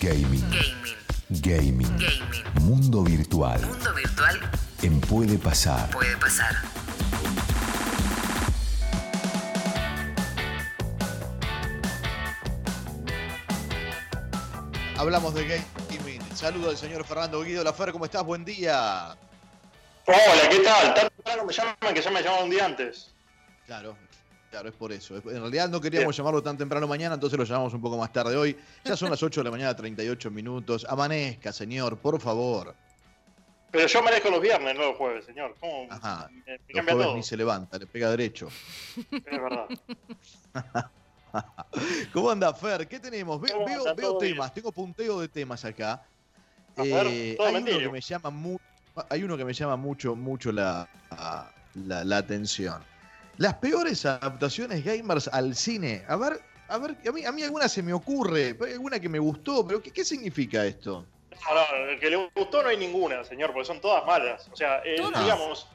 Gaming. Gaming. Gaming. Gaming. Mundo virtual. Mundo virtual En Puede Pasar. puede pasar. Hablamos de gaming. Saludo al señor Fernando Guido Lafer, ¿cómo estás? Buen día. Hola, ¿qué tal? Tan me llaman que ya me llamaron un día antes. Claro, claro, es por eso. En realidad no queríamos llamarlo tan temprano mañana, entonces lo llamamos un poco más tarde hoy. Ya son las 8 de la mañana, 38 minutos. Amanezca, señor, por favor. Pero yo merezco los viernes, no los jueves, señor. ¿Cómo? Ajá. Me, me Los jueves todo. ni se levanta, le pega derecho. Es verdad. ¿Cómo anda, Fer? ¿Qué tenemos? Ve- ¿Cómo veo veo ¿Todo bien? temas, tengo punteo de temas acá. Eh, hay uno que me llama mu- hay uno que me llama mucho, mucho la, la, la atención. Las peores adaptaciones gamers al cine. A ver, a ver, a mí, a mí alguna se me ocurre, hay alguna que me gustó, pero ¿qué, qué significa esto? No, no, el que le gustó no hay ninguna, señor, porque son todas malas. O sea, eh, digamos,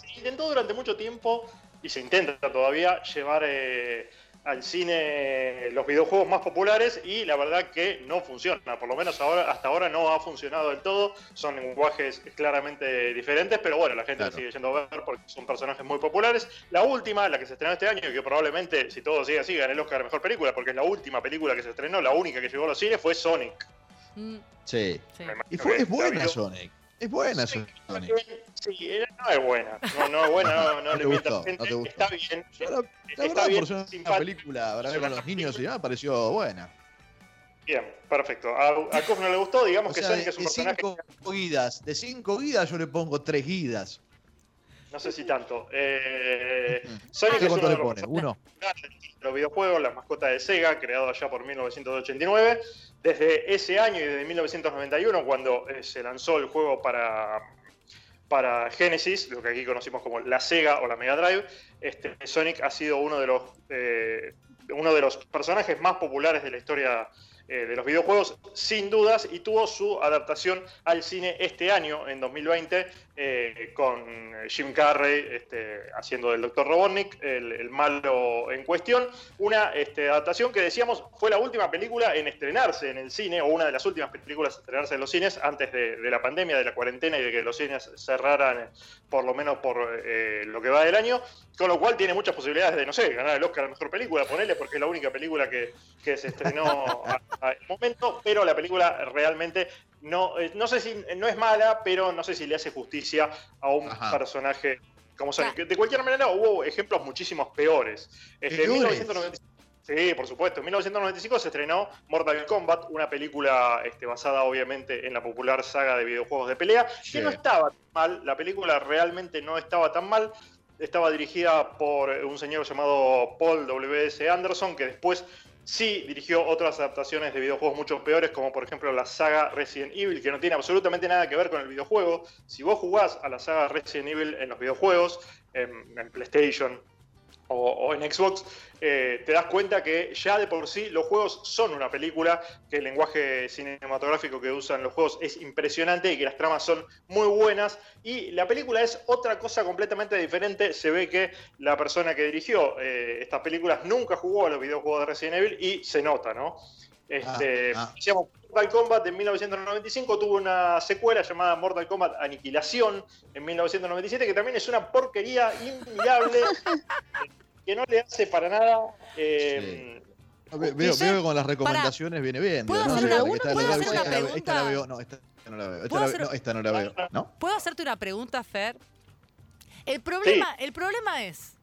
se intentó durante mucho tiempo y se intenta todavía llevar eh, al cine los videojuegos más populares y la verdad que no funciona. Por lo menos ahora, hasta ahora no ha funcionado del todo. Son lenguajes claramente diferentes, pero bueno, la gente Claro. sigue yendo a ver porque son personajes muy populares. La última, la que se estrenó este año y que probablemente, si todo sigue así, gane el Oscar a Mejor Película, porque es la última película que se estrenó, la única que llegó a los cines, fue Sonic. Mm, Sí. sí. Y fue, es buena. Sonic. Es buena Sí, Sonic. Sí, ella no es buena. No, no es buena, no, no, No le mientas gente. no. Está bien. La, la está verdad, bien, por ser una película. Es con los niños y demás, pareció buena. Bien, perfecto. A, a Kof no le gustó, digamos O que sea, Sonic es un de personaje. cinco guidas, de cinco guidas yo le pongo tres guidas. No sé si tanto. Eh, ¿Usted Sonic es cuánto uno le de los? ¿Uno? los videojuegos, la mascota de Sega, creado allá por 1989. Desde ese año y desde 1991, cuando eh, se lanzó el juego para, para Genesis, lo que aquí conocimos como la Sega o la Mega Drive, este, Sonic ha sido uno de los, eh, uno de los personajes más populares de la historia eh, de los videojuegos, sin dudas, y tuvo su adaptación al cine este año, en 2020, eh, con Jim Carrey este, haciendo del Dr. Robotnik, el, el malo en cuestión. Una este, adaptación que decíamos fue la última película en estrenarse en el cine, o una de las últimas películas en estrenarse en los cines antes de, de la pandemia, de la cuarentena y de que los cines cerraran, eh, por lo menos por eh, lo que va del año. Con lo cual tiene muchas posibilidades de, no sé, ganar el Oscar a Mejor Película, ponerle, porque es la única película que, que se estrenó al momento, pero la película realmente no, eh, no sé si no es mala, pero no sé si le hace justicia a un Ajá. personaje como Sonic. De cualquier manera, hubo ejemplos muchísimos peores. Este, en ¿Peores? 1995 Sí, por supuesto. En 1995 se estrenó Mortal Kombat, una película este, basada obviamente en la popular saga de videojuegos de pelea, Sí. que no estaba tan mal. La película realmente no estaba tan mal. Estaba dirigida por un señor llamado Paul W.S. Anderson, que después sí dirigió otras adaptaciones de videojuegos mucho peores, como por ejemplo la saga Resident Evil, que no tiene absolutamente nada que ver con el videojuego. Si vos jugás a la saga Resident Evil en los videojuegos, en, en PlayStation o, en Xbox, eh, te das cuenta que ya de por sí los juegos son una película, que el lenguaje cinematográfico que usan los juegos es impresionante y que las tramas son muy buenas. Y la película es otra cosa completamente diferente. Se ve que la persona que dirigió eh, estas películas nunca jugó a los videojuegos de Resident Evil y se nota, ¿no? Este, Ah, ah. decíamos, Mortal Kombat en 1995 tuvo una secuela llamada Mortal Kombat Aniquilación en 1997, que también es una porquería inmirable, que no le hace para nada. eh, Ve- Veo, veo que con las recomendaciones viene bien. ¿Puedo hacer una- esta no, esta no la veo. Esta, ¿Puedo la hacer- veo, no, esta no la veo. ¿No? ¿Puedo hacerte una pregunta, Fer? El problema, el problema es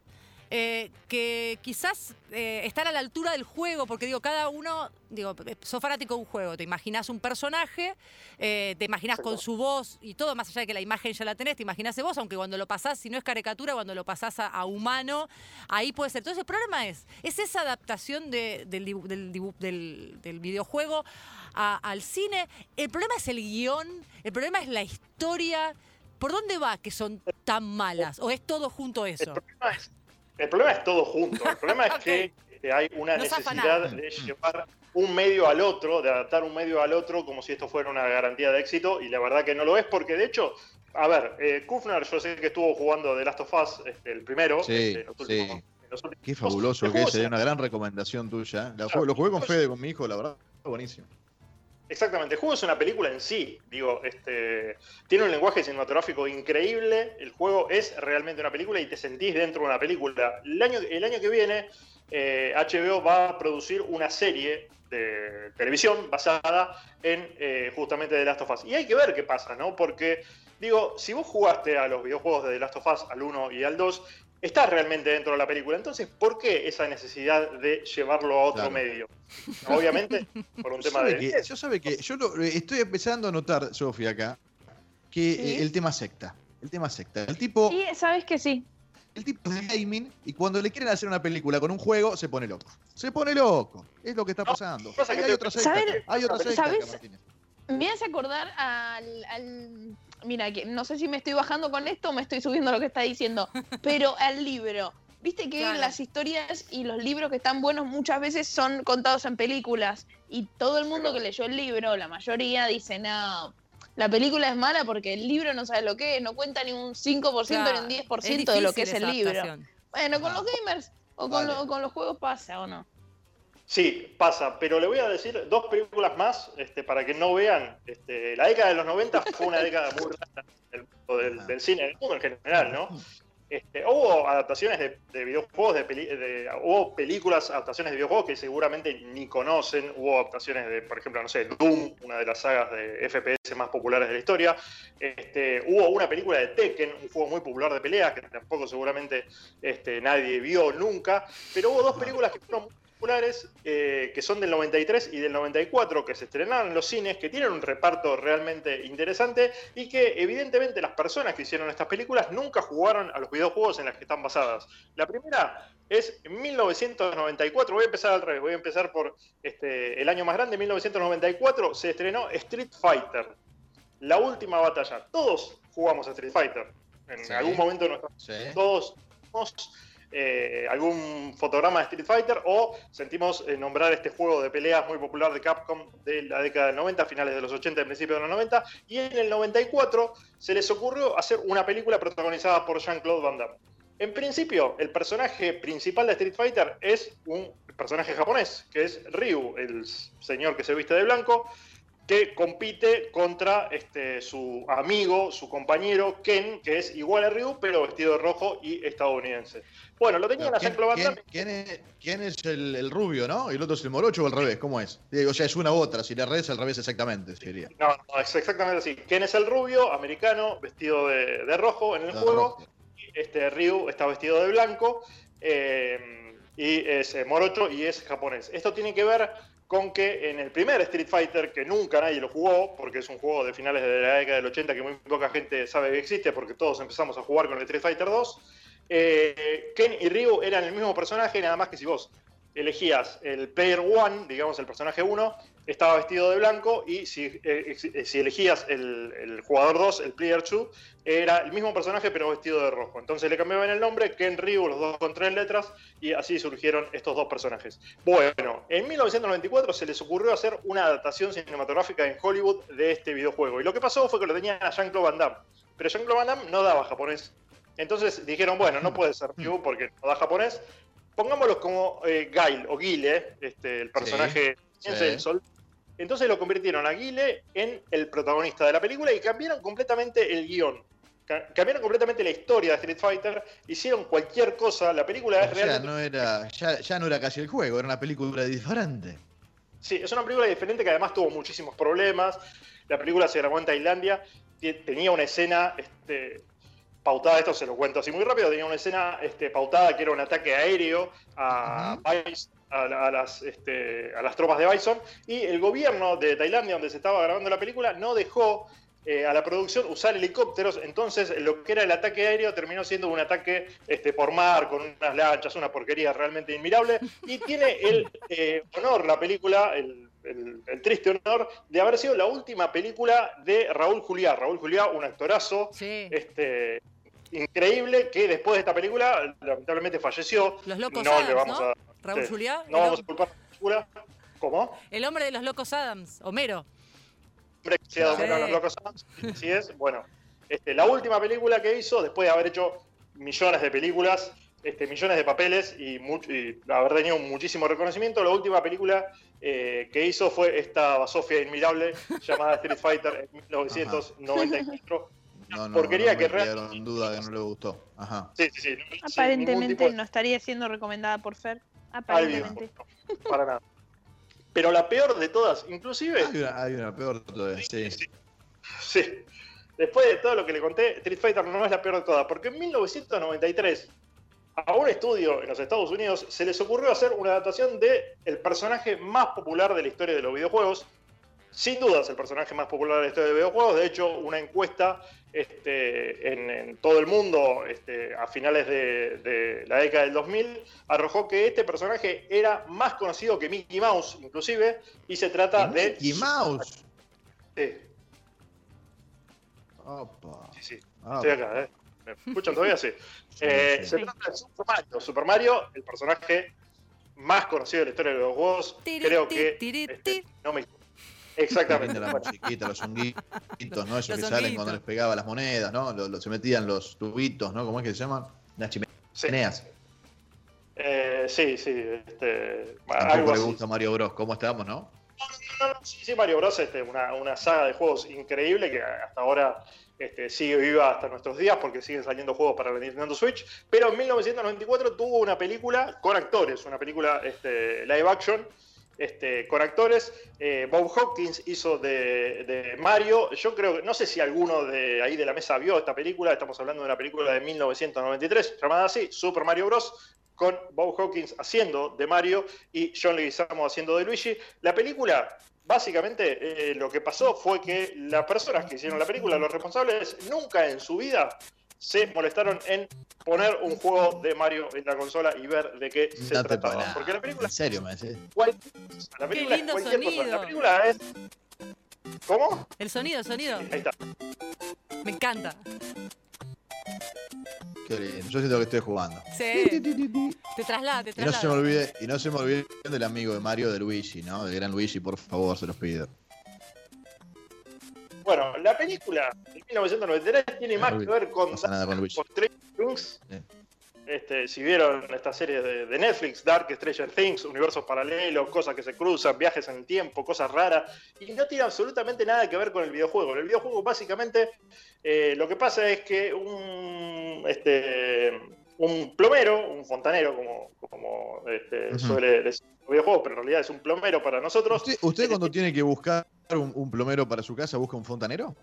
eh, que quizás eh, estar a la altura del juego, porque digo, cada uno, digo, sos fanático de un juego, te imaginas un personaje, eh, te imaginas con su voz y todo, más allá de que la imagen ya la tenés, te imaginas vos, aunque cuando lo pasás, si no es caricatura, cuando lo pasás a, humano, ahí puede ser. Entonces el problema es, es esa adaptación de- del, del del- del videojuego al cine. El problema es el guion, el problema es la historia. ¿Por dónde va que son tan malas? ¿O es todo junto el, eso? problema es, el problema es todo junto. El problema es que eh, hay una No necesidad de llevar un medio al otro, de adaptar un medio al otro como si esto fuera una garantía de éxito, y la verdad que no lo es, porque de hecho, a ver, eh, Kufner, yo sé que estuvo jugando The Last of Us, este, el primero, Sí, este, los sí. últimos- los últimos- Qué fabuloso que es, se- es una gran recomendación tuya. Lo jugué con Fede, con mi hijo, la verdad, buenísimo. Exactamente, el juego es una película en sí, digo, este, tiene un lenguaje cinematográfico increíble, el juego es realmente una película y te sentís dentro de una película. El año, el año que viene eh, HBO va a producir una serie de televisión basada en eh, justamente The Last of Us. Y hay que ver qué pasa, ¿no? Porque, digo, si vos jugaste a los videojuegos de The Last of Us, al 1 y al 2, estás realmente dentro de la película. Entonces, ¿por qué esa necesidad de llevarlo a otro Claro. medio? Obviamente, por un tema ¿Sabe de... que- yo sabe que yo lo- estoy empezando a notar, Sofía, acá, que Sí. eh, el tema secta. El tema secta. El tipo, Sí, sabes que sí. el tipo es de gaming y cuando le quieren hacer una película con un juego, se pone loco. Se pone loco. Es lo que está No, pasando. pasa Y que hay te- otra secta. ¿Saben- Hay otra secta, ¿sabes? acá, Martínez. Me hace acordar al, al- Mira, que no sé si me estoy bajando con esto o me estoy subiendo lo que está diciendo, pero al libro. Viste que Claro. las historias y los libros que están buenos muchas veces son contados en películas. Y todo el mundo que leyó el libro, la mayoría, dice, no, la película es mala porque el libro no sabe lo que es, no cuenta ni un 5% Claro, ni un 10% de lo que es el libro. Bueno, con los gamers o con, Vale. lo- con los juegos pasa, ¿o no? Sí, pasa, pero le voy a decir dos películas más este, para que no vean. Este, la década de los 90 fue una década muy rara del, del, cine, del mundo en general, ¿no? Este, hubo adaptaciones de, de videojuegos, de- hubo películas, adaptaciones de videojuegos que seguramente ni conocen. Hubo adaptaciones de, por ejemplo, no sé, Doom, una de las sagas de FPS más populares de la historia. Este, hubo una película de Tekken, un juego muy popular de peleas que tampoco seguramente este, nadie vio nunca. Pero hubo dos películas que fueron muy populares, eh, que son del 93 y del 94, que se estrenaron en los cines, que tienen un reparto realmente interesante y que evidentemente las personas que hicieron estas películas nunca jugaron a los videojuegos en las que están basadas. La primera es en 1994, voy a empezar al revés, voy a empezar por este, el año más grande, 1994 se estrenó Street Fighter, la última batalla. Todos jugamos a Street Fighter. En Sí. algún momento de nuestra Sí. todos eh, algún fotograma de Street Fighter o sentimos eh, nombrar este juego de peleas muy popular de Capcom de la década del 90, finales de los 80 y principios de los 90, y en el 94 se les ocurrió hacer una película protagonizada por Jean-Claude Van Damme. En principio, el personaje principal de Street Fighter es un personaje japonés, que es Ryu, el señor que se viste de blanco, que compite contra este, su amigo, su compañero Ken, que es igual a Ryu, pero vestido de rojo y estadounidense. Bueno, lo tenían a ¿Quién, Jean-Claude Van quién- Damme. quién es, es el, el rubio, no? ¿Y el otro es el morocho o al revés? ¿Cómo es? O sea, es una u otra. Si la red es al revés exactamente, sería. No, no, es exactamente así. Ken es el rubio, americano, vestido de, de rojo en el juego. rojo. Este Ryu está vestido de blanco eh, y es eh, morocho y es japonés. Esto tiene que ver con que en el primer Street Fighter, que nunca nadie lo jugó, porque es un juego de finales de la década del 80 que muy poca gente sabe que existe, porque todos empezamos a jugar con el Street Fighter 2, eh, Ken y Ryu eran el mismo personaje, nada más que si vos elegías el Player One, digamos el personaje 1, estaba vestido de blanco y si, eh, eh, si elegías el, el jugador 2, el Player 2, era el mismo personaje pero vestido de rojo. Entonces le cambiaban el nombre, Ken Ryu, los dos con tres letras, y así surgieron estos dos personajes. Bueno, en 1994 se les ocurrió hacer una adaptación cinematográfica en Hollywood de este videojuego. Y lo que pasó fue que lo tenían a Jean-Claude Van Damme. Pero Jean-Claude Van Damme no daba japonés. Entonces dijeron, bueno, no puede ser Ryu porque no da japonés. Pongámoslo como eh, Gail o Guile, este, el personaje sí. del sol. Entonces lo convirtieron a Guile en el protagonista de la película y cambiaron completamente el guion. Ca- Cambiaron completamente la historia de Street Fighter, hicieron cualquier cosa. La película es sea, realmente. no era, ya, ya no era casi el juego, era una película diferente. Sí, es una película diferente que además tuvo muchísimos problemas. La película se grabó en Tailandia, tenía una escena este, pautada, esto se lo cuento así muy rápido, tenía una escena este, pautada que era un ataque aéreo a, Bison- a, la- a las, este, a las tropas de Bison, y el gobierno de Tailandia, donde se estaba grabando la película, no dejó eh, a la producción usar helicópteros, entonces lo que era el ataque aéreo terminó siendo un ataque este, por mar, con unas lanchas, una porquería realmente inmirable, y tiene el eh, honor, la película, el, el- el triste honor, de haber sido la última película de Raúl Juliá. Raúl Juliá, un actorazo Sí. este, increíble, que después de esta película lamentablemente falleció. Los locos no Adams, le vamos ¿no? a... Raúl sí, Juliá. No vamos a culpar a la película. ¿Cómo? el hombre de los locos Adams, Homero. hombre que se ha Sí. dominado los locos Adams, así es. Bueno, este, la última película que hizo, después de haber hecho millones de películas, este, millones de papeles y, mucho, y haber tenido muchísimo reconocimiento. La última película eh, que hizo fue esta Sofía Inmirable llamada Street Fighter en 1994. No, no, porquería no que me real- quedaron en duda que no le gustó. Ajá. Sí, sí, sí. Aparentemente no estaría siendo recomendada por Fer. Para nada. Pero la peor de todas, inclusive, Hay una, hay una peor todavía, sí. Sí. Sí. Después de todo lo que le conté, Street Fighter no es la peor de todas, porque en 1993 a un estudio en los Estados Unidos se les ocurrió hacer una adaptación de el personaje más popular de la historia de los videojuegos. Sin dudas, el personaje más popular de la historia de los videojuegos. De hecho, una encuesta este, en, en todo el mundo este, a finales de, de la década del 2000 arrojó que este personaje era más conocido que Mickey Mouse, inclusive, y se trata de... Mickey Mouse. Sí, Opa. sí, sí. Ah, Estoy acá, ¿eh? ¿Me escuchan todavía? Sí. Eh, sí. Se trata de Super Mario. Super Mario, el personaje más conocido de la historia de los juegos. Creo que. este, no me. Exactamente. la musiquita, los honguitos, ¿no? Esos Los que salen honguitos. cuando les pegaba las monedas, ¿no? Lo- lo- se metían los tubitos, ¿no? ¿Cómo es que se llaman? Las sí. chimeneas. Eh, sí, sí. Este, algo le así. gusta Mario Bros. ¿Cómo estamos, no? No, no, sí, sí, Mario Bros. Este, una, una saga de juegos increíble que hasta ahora este, sigue viva hasta nuestros días porque siguen saliendo juegos para la Nintendo Switch. Pero en 1994 tuvo una película con actores, una película este, live action. Este, con actores, Eh, Bob Hopkins hizo de, Mario. Yo creo que, no sé si alguno de ahí de la mesa vio esta película. Estamos hablando de una película de 1993 llamada así, Super Mario Bros. Con Bob Hawkins haciendo de Mario y John Leguizamo haciendo de Luigi. La película, básicamente, eh, lo que pasó fue que las personas que hicieron la película, los responsables, nunca en su vida se molestaron en poner un juego de Mario en la consola y ver de qué se No te trataba. pongas. Porque la película En serio, me decís. cual- la película es lindo cualquier cosa. sonido. La película es. ¿Cómo? El sonido, el sonido. Ahí está. Me encanta. Qué lindo. Yo siento que estoy jugando. Sí. Te traslada, te Y no se me traslada. olvide, y no se me olvide del amigo de Mario de Luigi, ¿no? Del gran Luigi, por favor, se los pido. Película de 1993 tiene más que ver con Stranger Things. Sí. Este, si vieron esta serie de, de Netflix, Dark Stranger Things, universos paralelos, cosas que se cruzan, viajes en el tiempo, cosas raras, y no tiene absolutamente nada que ver con el videojuego. En el videojuego, básicamente, eh, lo que pasa es que un, este, un plomero, un fontanero, como, como este, suele decir el videojuego, pero en realidad es un plomero para nosotros. ¿Usted, usted cuando tiene que buscar un, un plomero para su casa busca un fontanero?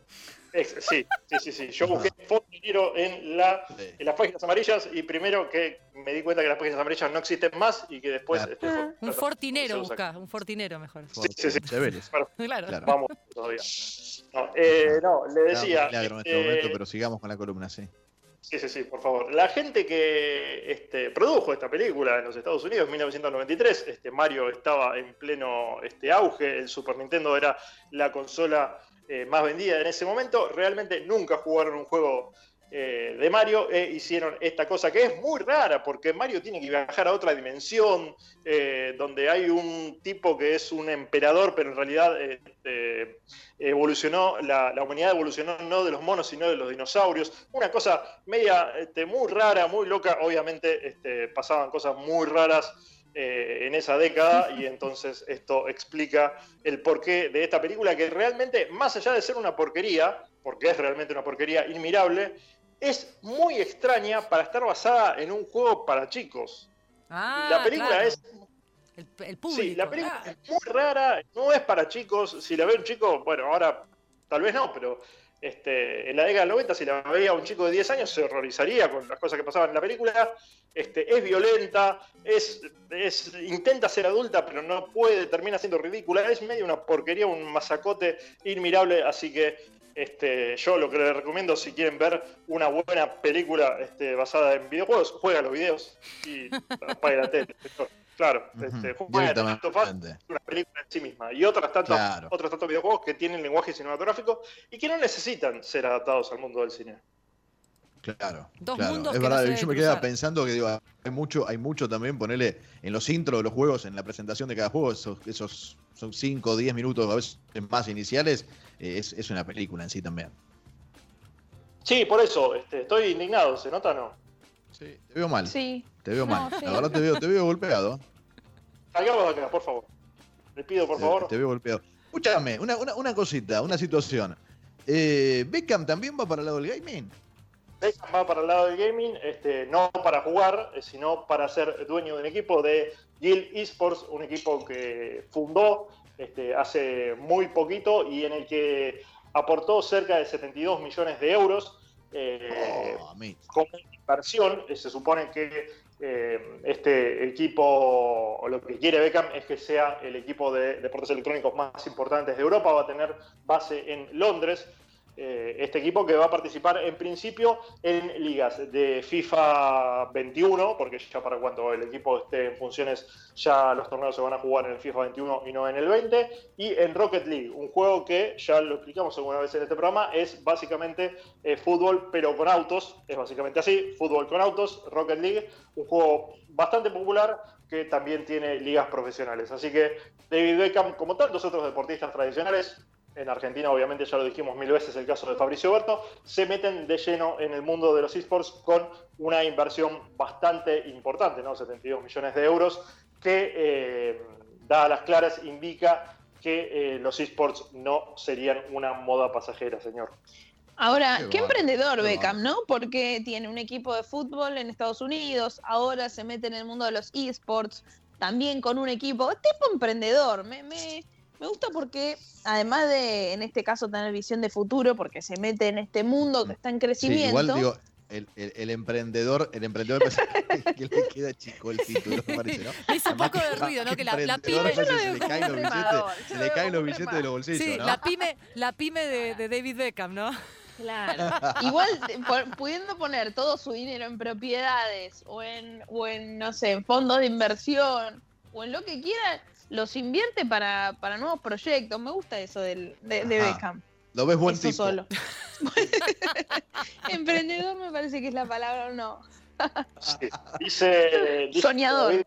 Sí, sí, sí, sí. Yo busqué fontanero en, la, en las páginas amarillas y primero que me di cuenta que las páginas amarillas no existen más y que después... Claro. este, Ah. Un fortinero busca, un fortinero mejor. Sí, sí, sí. Claro. Claro. Vamos todavía. No, eh, no, le decía... Milagro en este este, momento, pero sigamos con la columna, sí. Sí, sí, sí, por favor. La gente que este, produjo esta película en los Estados Unidos en 1993, este, Mario estaba en pleno este, auge, el Super Nintendo era la consola eh, más vendida en ese momento, realmente nunca jugaron un juego eh, de Mario e hicieron esta cosa que es muy rara, porque Mario tiene que viajar a otra dimensión, eh, donde hay un tipo que es un emperador, pero en realidad este, evolucionó, la, la humanidad evolucionó no de los monos, sino de los dinosaurios. Una cosa media este, muy rara, muy loca. Obviamente este, pasaban cosas muy raras eh, en esa década y entonces esto explica el porqué de esta película que realmente, más allá de ser una porquería, porque es realmente una porquería inmirable, es muy extraña para estar basada en un juego para chicos. Ah, la película claro. es El, el público. Sí, la película ah. es muy rara, no es para chicos. Si la ve un chico, bueno, ahora tal vez no, pero este, en la década del 90, si la veía un chico de 10 años, se horrorizaría con las cosas que pasaban en la película. Este, es violenta, es, es, intenta ser adulta, pero no puede, termina siendo ridícula. Es medio una porquería, un masacote inmirable. Así que este, yo lo que les recomiendo, si quieren ver una buena película este, basada en videojuegos, juega los videos y apague la tele. Claro, este, juega una película en sí misma. Y otras tantas, Claro. otros tantos videojuegos que tienen lenguaje cinematográfico y que no necesitan ser adaptados al mundo del cine. Claro, Dos claro. mundos es que no verdad, yo me quedaba cruzar. pensando que digo, hay mucho, hay mucho también ponerle en los intros de los juegos, en la presentación de cada juego, esos, esos son 5 o 10 minutos, a veces más iniciales, eh, es, es una película en sí también. Sí, por eso, este, estoy indignado, ¿se nota o no? Sí, te veo mal. Sí. Te veo No, mal. sí. La verdad te veo, te veo golpeado. Salgamos de acá, por favor. Le pido, por Te- favor. Te, veo golpeado. Escúchame, una, una, una cosita, una situación. Eh, ¿Beckham también va para el lado del gaming? Beckham va para el lado del gaming, este, no para jugar, eh, sino para ser dueño de un equipo de Guild Esports, un equipo que fundó este, hace muy poquito y en el que aportó cerca de 72 millones de euros. eh, Oh, como inversión. Se supone que eh, este equipo, o lo que quiere Beckham es que sea el equipo de deportes electrónicos más importantes de Europa. Va a tener base en Londres. Eh, este equipo que va a participar en principio en ligas de FIFA 21, porque ya para cuando el equipo esté en funciones ya los torneos se van a jugar en el FIFA 21 y no en el 20, y en Rocket League, un juego que ya lo explicamos alguna vez en este programa, es básicamente eh, fútbol pero con autos, es básicamente así, fútbol con autos, Rocket League, un juego bastante popular que también tiene ligas profesionales. Así que David Beckham, como tantos otros deportistas tradicionales, en Argentina obviamente ya lo dijimos mil veces el caso de Fabricio Berto, se meten de lleno en el mundo de los esports con una inversión bastante importante, ¿no? 72 millones de euros, que eh, da a las claras indica que eh, los esports no serían una moda pasajera, señor. Ahora, Qué emprendedor qué Beckham, ¿no? Porque tiene un equipo de fútbol en Estados Unidos, ahora se mete en el mundo de los esports, también con un equipo, tipo emprendedor. Me, me, me gusta porque, además de, en este caso, tener visión de futuro, porque se mete en este mundo que está en Sí, crecimiento. igual digo, el, el- el emprendedor, el emprendedor que le queda chico el título, me parece, ¿no? Le hizo un poco de que ruido, ¿no? Que la, la pyme. se veo le caen los billetes, se le caen los billetes de los bolsillos, Sí, ¿no? la pyme, la pyme de, de David Beckham, ¿no? Claro. Igual pudiendo poner todo su dinero en propiedades o en, o en, no sé, en fondos de inversión o en lo que quiera, los invierte para, para nuevos proyectos. Me gusta eso del, de, de. Beckham. Lo ves buen eso tipo. solo. Emprendedor me parece que es la palabra o no. Sí. Dice, dice Soñador. David,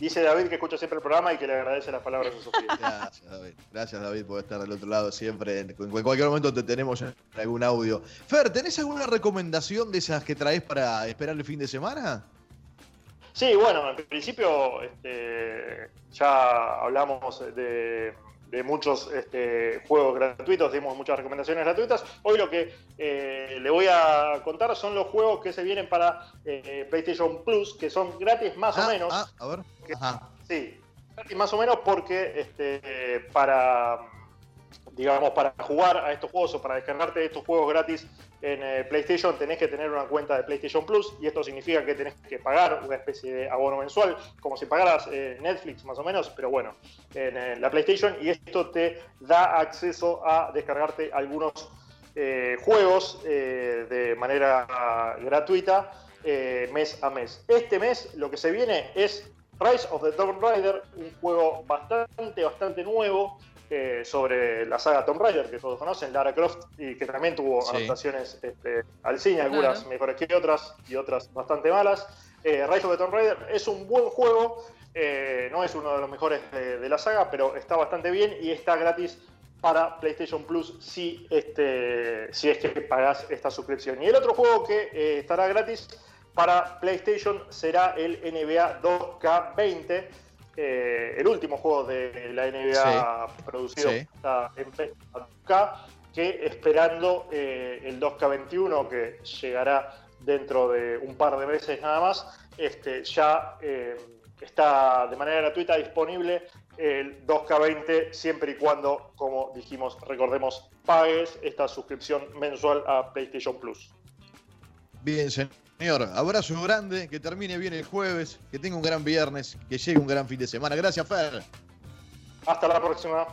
dice David que escucha siempre el programa y que le agradece las palabras a Sofía. Gracias, David. Gracias, David, por estar del otro lado siempre. En, en cualquier momento te tenemos en algún audio. Fer, ¿tenés alguna recomendación de esas que traes para esperar el fin de semana? Sí, bueno, en principio este, ya hablamos de, de muchos este, juegos gratuitos, dimos muchas recomendaciones gratuitas. Hoy lo que eh, le voy a contar son los juegos que se vienen para eh, PlayStation Plus, que son gratis más Ah, o menos. ah, a ver. Ajá. Sí, gratis más o menos porque este, para, digamos, para jugar a estos juegos o para descargarte estos juegos gratis en PlayStation tenés que tener una cuenta de PlayStation Plus y esto significa que tenés que pagar una especie de abono mensual, como si pagaras eh, Netflix más o menos, pero bueno, en eh, la PlayStation y esto te da acceso a descargarte algunos eh, juegos de manera gratuita mes a mes. Este mes lo que se viene es Rise of the Tomb Raider, un juego bastante, bastante nuevo eh, sobre la saga Tomb Raider que todos conocen, Lara Croft, y que también tuvo Sí. adaptaciones este, al cine, algunas Claro. mejores que otras y otras bastante malas. Eh, Rise of the Tomb Raider es un buen juego, eh, no es uno de los mejores de, de la saga, pero está bastante bien y está gratis para PlayStation Plus si, este, si es que pagas esta suscripción. Y el otro juego que eh, estará gratis para PlayStation será el NBA 2K20, eh, el último juego de la NBA producido Sí. en K, que esperando eh, el 2K21 que llegará dentro de un par de meses nada más, este, ya eh, está de manera gratuita disponible el 2K20 siempre y cuando, como dijimos, recordemos, pagues esta suscripción mensual a PlayStation Plus. Bien, señor. Abrazo grande, que termine bien el jueves, que tenga un gran viernes, que llegue un gran fin de semana. Gracias, Fer. Hasta la próxima.